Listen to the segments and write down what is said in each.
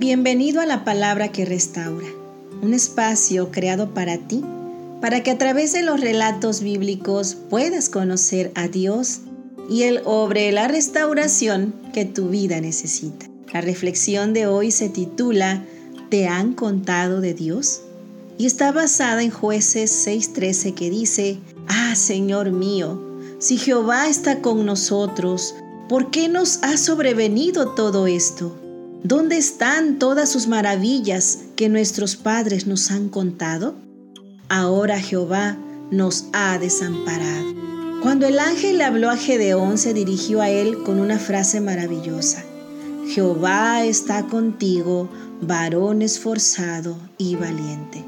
Bienvenido a la palabra que restaura, un espacio creado para ti, para que a través de los relatos bíblicos puedas conocer a Dios y Él obre la restauración que tu vida necesita. La reflexión de hoy se titula ¿Te han contado de Dios? Y está basada en jueces 6:13 que dice, Ah, Señor mío, si Jehová está con nosotros, ¿por qué nos ha sobrevenido todo esto? ¿Dónde están todas sus maravillas que nuestros padres nos han contado? Ahora Jehová nos ha desamparado. Cuando el ángel le habló a Gedeón, se dirigió a él con una frase maravillosa. Jehová está contigo, varón esforzado y valiente.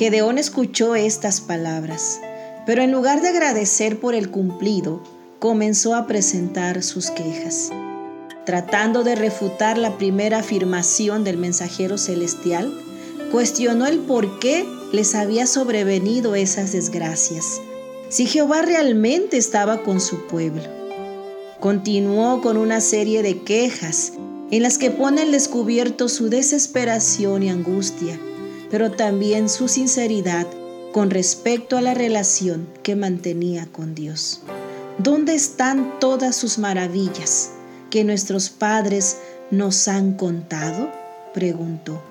Gedeón escuchó estas palabras, pero en lugar de agradecer por el cumplido, comenzó a presentar sus quejas tratando de refutar la primera afirmación del mensajero celestial, cuestionó el por qué les había sobrevenido esas desgracias, si Jehová realmente estaba con su pueblo. Continuó con una serie de quejas en las que pone al descubierto su desesperación y angustia, pero también su sinceridad con respecto a la relación que mantenía con Dios. ¿Dónde están todas sus maravillas? Que nuestros padres nos han contado? preguntó.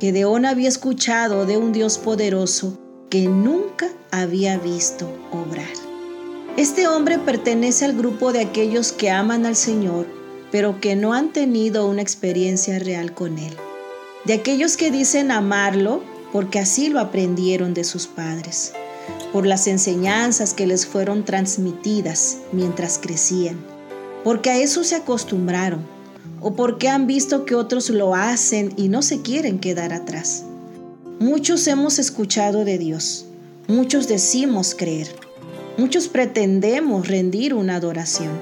Gedeón había escuchado de un Dios poderoso que nunca había visto obrar. Este hombre pertenece al grupo de aquellos que aman al Señor, pero que no han tenido una experiencia real con Él. De aquellos que dicen amarlo porque así lo aprendieron de sus padres, por las enseñanzas que les fueron transmitidas mientras crecían porque a eso se acostumbraron o porque han visto que otros lo hacen y no se quieren quedar atrás. Muchos hemos escuchado de Dios, muchos decimos creer, muchos pretendemos rendir una adoración.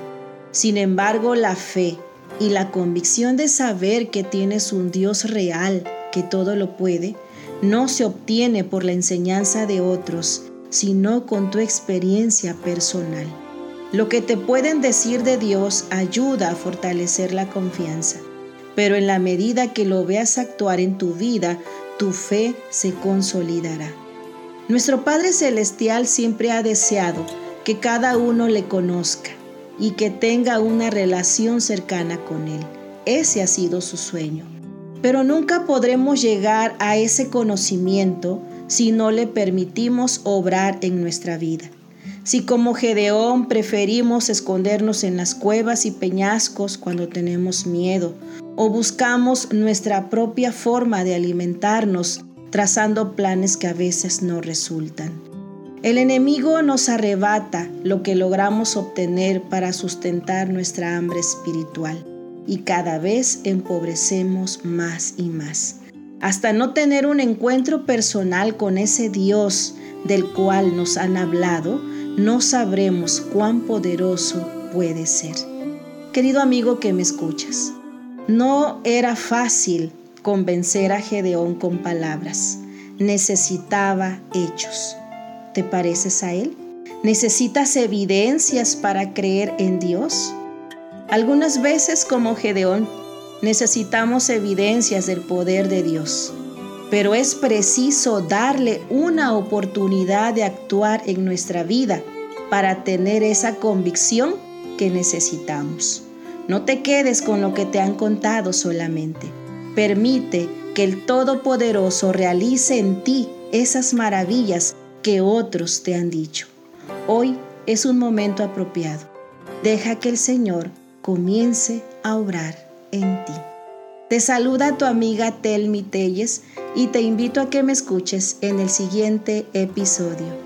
Sin embargo, la fe y la convicción de saber que tienes un Dios real que todo lo puede, no se obtiene por la enseñanza de otros, sino con tu experiencia personal. Lo que te pueden decir de Dios ayuda a fortalecer la confianza, pero en la medida que lo veas actuar en tu vida, tu fe se consolidará. Nuestro Padre Celestial siempre ha deseado que cada uno le conozca y que tenga una relación cercana con Él. Ese ha sido su sueño. Pero nunca podremos llegar a ese conocimiento si no le permitimos obrar en nuestra vida. Si como Gedeón preferimos escondernos en las cuevas y peñascos cuando tenemos miedo, o buscamos nuestra propia forma de alimentarnos trazando planes que a veces no resultan. El enemigo nos arrebata lo que logramos obtener para sustentar nuestra hambre espiritual y cada vez empobrecemos más y más, hasta no tener un encuentro personal con ese Dios del cual nos han hablado, no sabremos cuán poderoso puede ser. Querido amigo que me escuchas, no era fácil convencer a Gedeón con palabras, necesitaba hechos. ¿Te pareces a él? ¿Necesitas evidencias para creer en Dios? Algunas veces como Gedeón necesitamos evidencias del poder de Dios pero es preciso darle una oportunidad de actuar en nuestra vida para tener esa convicción que necesitamos. No te quedes con lo que te han contado solamente. Permite que el Todopoderoso realice en ti esas maravillas que otros te han dicho. Hoy es un momento apropiado. Deja que el Señor comience a obrar en ti. Te saluda tu amiga Telmi Telles y te invito a que me escuches en el siguiente episodio.